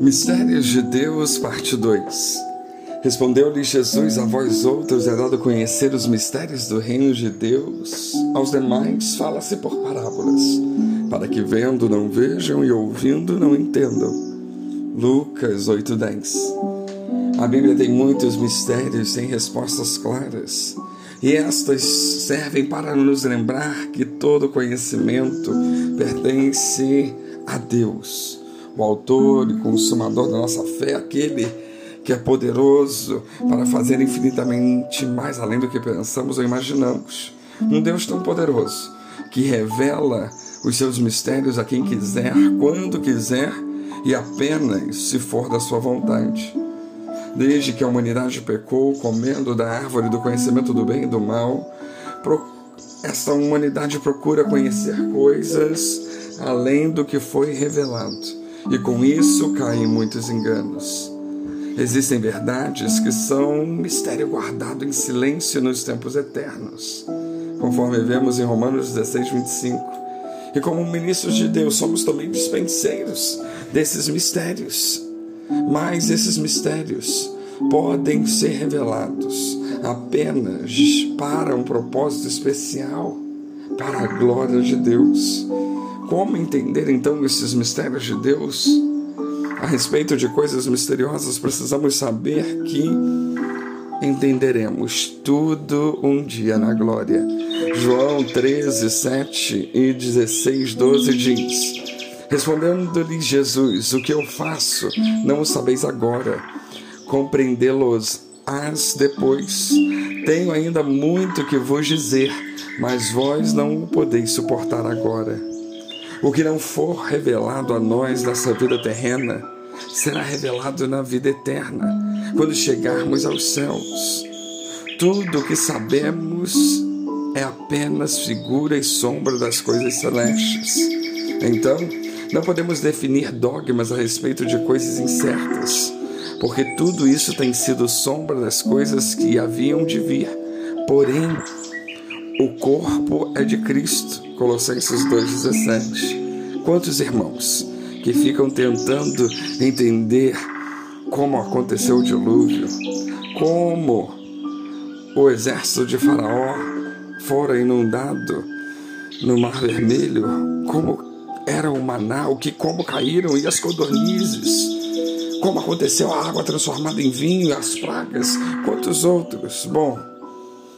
Mistérios de Deus, parte 2 Respondeu-lhe Jesus: A vós outros é dado conhecer os mistérios do reino de Deus, aos demais fala-se por parábolas, para que vendo não vejam e ouvindo não entendam. Lucas 8:10 A Bíblia tem muitos mistérios sem respostas claras, e estas servem para nos lembrar que todo conhecimento pertence a Deus o autor e consumador da nossa fé, aquele que é poderoso para fazer infinitamente mais além do que pensamos ou imaginamos. Um Deus tão poderoso que revela os seus mistérios a quem quiser, quando quiser e apenas se for da sua vontade. Desde que a humanidade pecou, comendo da árvore do conhecimento do bem e do mal, essa humanidade procura conhecer coisas além do que foi revelado e com isso caem muitos enganos. Existem verdades que são um mistério guardado em silêncio nos tempos eternos, conforme vemos em Romanos 16, 25. E como ministros de Deus, somos também dispenseiros desses mistérios. Mas esses mistérios podem ser revelados apenas para um propósito especial, para a glória de Deus. Como entender então esses mistérios de Deus? A respeito de coisas misteriosas, precisamos saber que entenderemos tudo um dia na glória. João 13, 7 e 16, 12 diz: Respondendo-lhe Jesus: O que eu faço não o sabeis agora, compreendê-los as depois. Tenho ainda muito que vos dizer, mas vós não o podeis suportar agora. O que não for revelado a nós nessa vida terrena será revelado na vida eterna, quando chegarmos aos céus. Tudo o que sabemos é apenas figura e sombra das coisas celestes. Então, não podemos definir dogmas a respeito de coisas incertas, porque tudo isso tem sido sombra das coisas que haviam de vir. Porém, o corpo é de Cristo. Colossenses 2,17. Quantos irmãos que ficam tentando entender como aconteceu o dilúvio, como o exército de Faraó fora inundado no Mar Vermelho, como era o maná, o que como caíram e as codornizes, como aconteceu a água transformada em vinho, as pragas, quantos outros. Bom,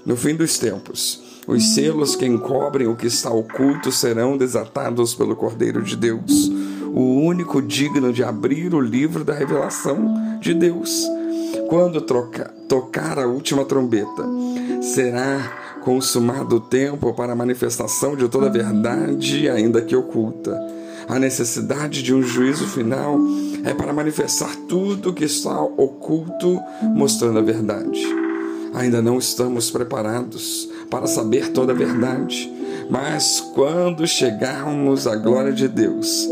no fim dos tempos, os selos que encobrem o que está oculto serão desatados pelo Cordeiro de Deus, o único digno de abrir o livro da revelação de Deus. Quando troca, tocar a última trombeta, será consumado o tempo para a manifestação de toda a verdade, ainda que oculta. A necessidade de um juízo final é para manifestar tudo que está oculto, mostrando a verdade. Ainda não estamos preparados para saber toda a verdade, mas quando chegarmos à glória de Deus,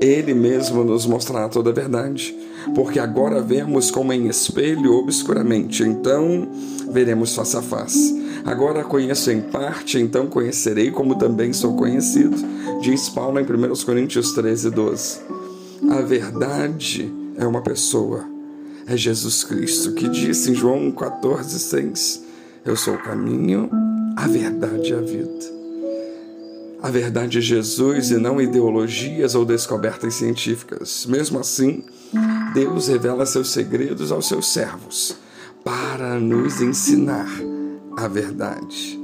Ele mesmo nos mostrará toda a verdade, porque agora vemos como em espelho obscuramente, então veremos face a face. Agora conheço em parte, então conhecerei como também sou conhecido, diz Paulo em 1 Coríntios 13, 12. A verdade é uma pessoa, é Jesus Cristo, que disse em João 14, 6: Eu sou o caminho, a verdade e a vida. A verdade é Jesus e não ideologias ou descobertas científicas. Mesmo assim, Deus revela seus segredos aos seus servos para nos ensinar a verdade.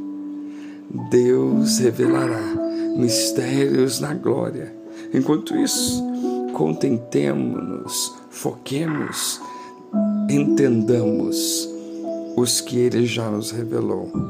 Deus revelará mistérios na glória. Enquanto isso, contentemos-nos, foquemos, entendamos os que Ele já nos revelou.